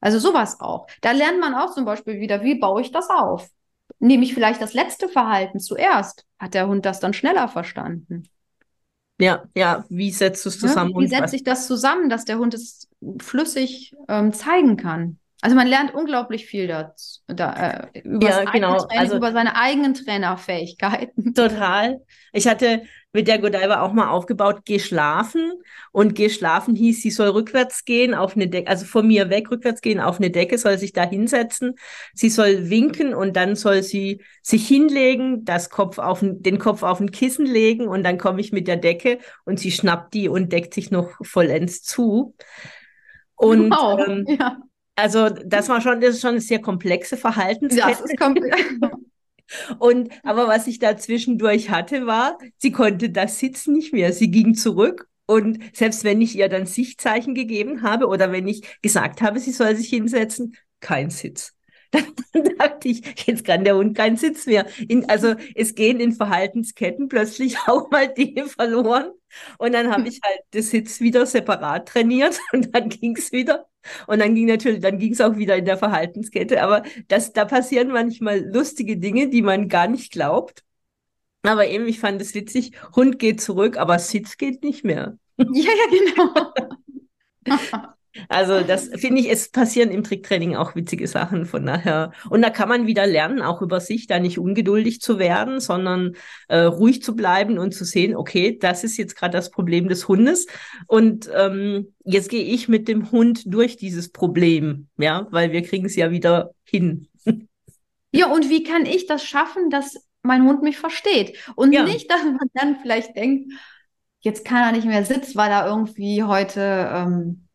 Also sowas auch. Da lernt man auch zum Beispiel wieder, wie baue ich das auf? Nehme ich vielleicht das letzte Verhalten zuerst? Hat der Hund das dann schneller verstanden? Ja, ja, wie setzt du es zusammen? Ja, wie setze ich das zusammen, dass der Hund es flüssig ähm, zeigen kann? Also man lernt unglaublich viel dazu, da, äh, über, ja, genau. Training, also, über seine eigenen Trainerfähigkeiten. Total. Ich hatte mit der Godiva auch mal aufgebaut, geh schlafen. Und geh schlafen hieß, sie soll rückwärts gehen auf eine Decke, also von mir weg rückwärts gehen auf eine Decke, soll sich da hinsetzen. Sie soll winken und dann soll sie sich hinlegen, das Kopf auf, den Kopf auf ein Kissen legen und dann komme ich mit der Decke und sie schnappt die und deckt sich noch vollends zu. Und wow. ähm, ja. Also das war schon, das ist schon eine sehr komplexe Verhaltenskette. Ja, komplex. Und aber was ich da zwischendurch hatte, war, sie konnte das Sitzen nicht mehr. Sie ging zurück und selbst wenn ich ihr dann Sichtzeichen gegeben habe oder wenn ich gesagt habe, sie soll sich hinsetzen, kein Sitz. Dann dachte ich, jetzt kann der Hund keinen Sitz mehr. In, also es gehen in Verhaltensketten plötzlich auch mal Dinge verloren. Und dann habe ich halt das Sitz wieder separat trainiert und dann ging es wieder. Und dann ging natürlich, dann ging es auch wieder in der Verhaltenskette. Aber das, da passieren manchmal lustige Dinge, die man gar nicht glaubt. Aber eben, ich fand es witzig, Hund geht zurück, aber Sitz geht nicht mehr. Ja, ja, genau. Also das finde ich, es passieren im Tricktraining auch witzige Sachen von daher. Und da kann man wieder lernen, auch über sich, da nicht ungeduldig zu werden, sondern äh, ruhig zu bleiben und zu sehen, okay, das ist jetzt gerade das Problem des Hundes. Und ähm, jetzt gehe ich mit dem Hund durch dieses Problem, ja, weil wir kriegen es ja wieder hin. Ja, und wie kann ich das schaffen, dass mein Hund mich versteht? Und ja. nicht, dass man dann vielleicht denkt, jetzt kann er nicht mehr sitzen, weil er irgendwie heute ähm,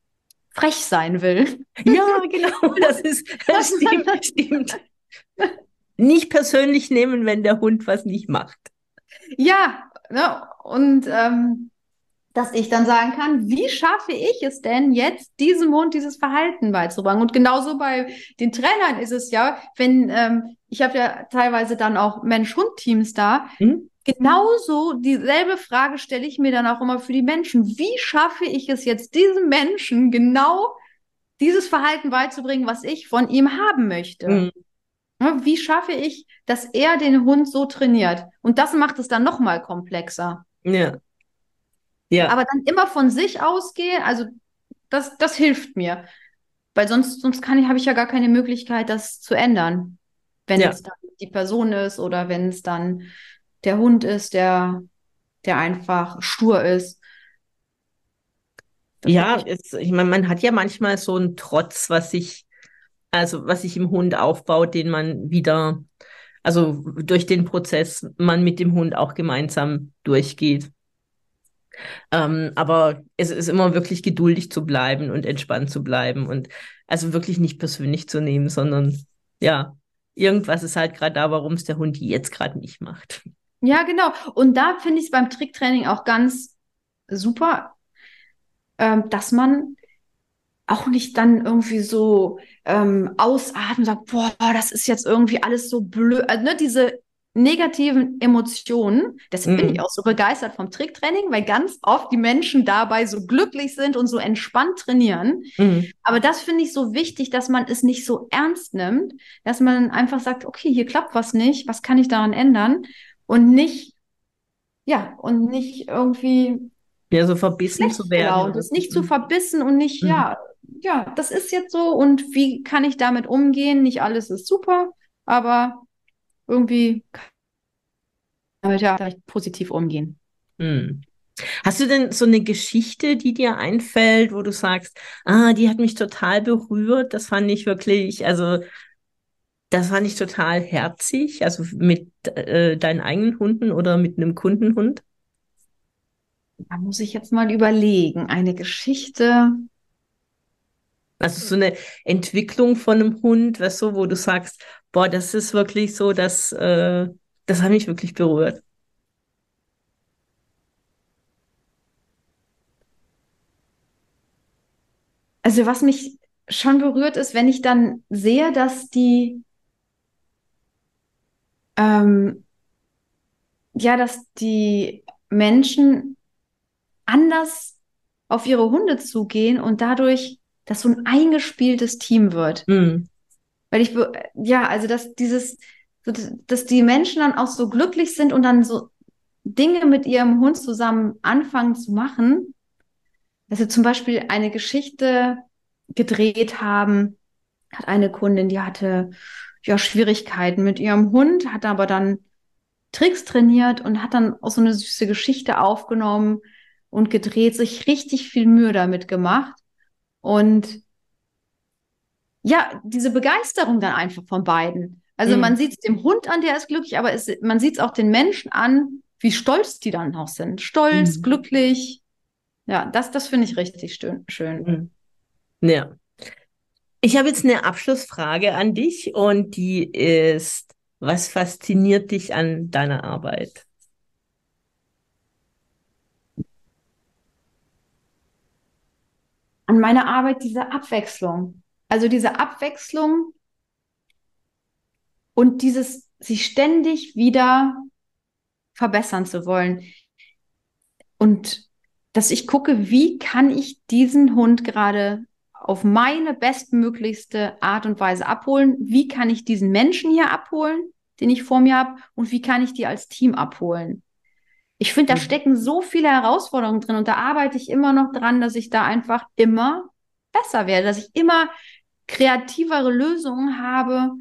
frech sein will. Ja, genau, das ist, das stimmt, stimmt. Nicht persönlich nehmen, wenn der Hund was nicht macht. Ja, ne, und ähm, dass ich dann sagen kann, wie schaffe ich es denn jetzt, diesem Hund dieses Verhalten beizubringen? Und genauso bei den Trainern ist es ja, wenn ähm, ich habe ja teilweise dann auch Mensch-Hund-Teams da, mhm. Genauso dieselbe Frage stelle ich mir dann auch immer für die Menschen. Wie schaffe ich es jetzt, diesem Menschen genau dieses Verhalten beizubringen, was ich von ihm haben möchte? Mhm. wie schaffe ich, dass er den Hund so trainiert? Und das macht es dann nochmal komplexer. Ja. Ja. Aber dann immer von sich ausgehen, also das, das hilft mir. Weil sonst, sonst kann ich, habe ich ja gar keine Möglichkeit, das zu ändern. Wenn Ja. es dann die Person ist oder wenn es dann der Hund ist, der, der einfach stur ist. Das Ja, es, ich meine, man hat ja manchmal so einen Trotz, was sich, also was sich im Hund aufbaut, den man wieder, also durch den Prozess man mit dem Hund auch gemeinsam durchgeht. Ähm, aber es ist immer wirklich geduldig zu bleiben und entspannt zu bleiben und also wirklich nicht persönlich zu nehmen, sondern ja, irgendwas ist halt gerade da, warum es der Hund jetzt gerade nicht macht. Ja, genau. Und da finde ich es beim Tricktraining auch ganz super, ähm, dass man auch nicht dann irgendwie so ähm, ausatmet und sagt, boah, das ist jetzt irgendwie alles so blöd. Also, ne, diese negativen Emotionen. Deshalb bin Mhm. ich auch so begeistert vom Tricktraining, weil ganz oft die Menschen dabei so glücklich sind und so entspannt trainieren. Mhm. Aber das finde ich so wichtig, dass man es nicht so ernst nimmt, dass man einfach sagt, okay, hier klappt was nicht, was kann ich daran ändern? Und nicht, ja, und nicht irgendwie Ja, so verbissen zu werden. gelaunt ist, nicht zu verbissen und nicht, Mhm. ja, ja, das ist jetzt so und wie kann ich damit umgehen? Nicht alles ist super, aber irgendwie damit ja vielleicht positiv umgehen. Hm. Hast du denn so eine Geschichte, die dir einfällt, wo du sagst, ah, die hat mich total berührt, das fand ich wirklich, also das fand ich total herzig, also mit äh, deinen eigenen Hunden oder mit einem Kundenhund? Da muss ich jetzt mal überlegen. Eine Geschichte. Also so eine Entwicklung von einem Hund, weißt du, wo du sagst, boah, das ist wirklich so, dass äh, das hat mich wirklich berührt. Also was mich schon berührt ist, wenn ich dann sehe, dass die, ähm, ja, dass die Menschen anders auf ihre Hunde zugehen und dadurch, dass so ein eingespieltes Team wird. Hm. Weil ich, ja, also dass dieses, dass die Menschen dann auch so glücklich sind und dann so Dinge mit ihrem Hund zusammen anfangen zu machen. Sie zum Beispiel eine Geschichte gedreht haben, hat eine Kundin, die hatte ja Schwierigkeiten mit ihrem Hund, hat aber dann Tricks trainiert und hat dann auch so eine süße Geschichte aufgenommen und gedreht, sich richtig viel Mühe damit gemacht. Und ja, diese Begeisterung dann einfach von beiden. Also Mhm. man sieht es dem Hund an, der ist glücklich, aber es, man sieht es auch den Menschen an, wie stolz die dann auch sind. Stolz, Mhm. glücklich. Ja, das, das finde ich richtig schön. schön. Hm. Ja. Ich habe jetzt eine Abschlussfrage an dich und die ist, was fasziniert dich an deiner Arbeit? An meiner Arbeit diese Abwechslung. Also diese Abwechslung und dieses, sich ständig wieder verbessern zu wollen. Und dass ich gucke, wie kann ich diesen Hund gerade auf meine bestmöglichste Art und Weise abholen? Wie kann ich diesen Menschen hier abholen, den ich vor mir habe? Und wie kann ich die als Team abholen? Ich finde, da Mhm. stecken so viele Herausforderungen drin und da arbeite ich immer noch dran, dass ich da einfach immer besser werde, dass ich immer kreativere Lösungen habe,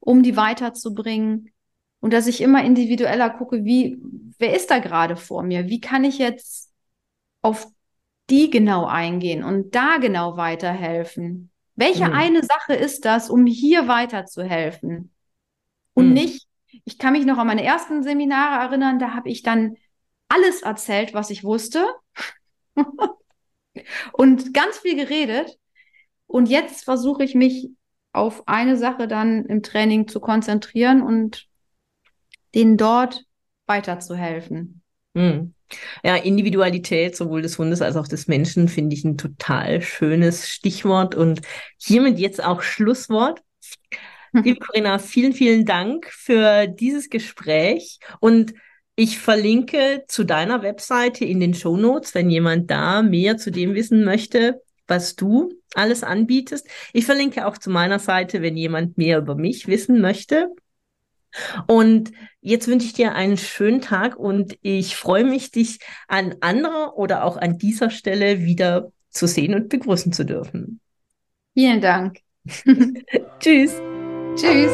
um die weiterzubringen und dass ich immer individueller gucke, wie, wer ist da gerade vor mir? Wie kann ich jetzt auf die genau eingehen und da genau weiterhelfen? Welche Mhm. eine Sache ist das, um hier weiterzuhelfen? Und Mhm. nicht, ich kann mich noch an meine ersten Seminare erinnern, da habe ich dann alles erzählt, was ich wusste und ganz viel geredet. Und jetzt versuche ich mich auf eine Sache dann im Training zu konzentrieren und denen dort weiterzuhelfen. Hm. Ja, Individualität sowohl des Hundes als auch des Menschen finde ich ein total schönes Stichwort und hiermit jetzt auch Schlusswort. Liebe Corinna, vielen, vielen Dank für dieses Gespräch und ich verlinke zu deiner Webseite in den Shownotes, wenn jemand da mehr zu dem wissen möchte, was du alles anbietest. Ich verlinke auch zu meiner Seite, wenn jemand mehr über mich wissen möchte. Und jetzt wünsche ich dir einen schönen Tag und ich freue mich, dich an anderer oder auch an dieser Stelle wieder zu sehen und begrüßen zu dürfen. Vielen Dank. Tschüss. Tschüss.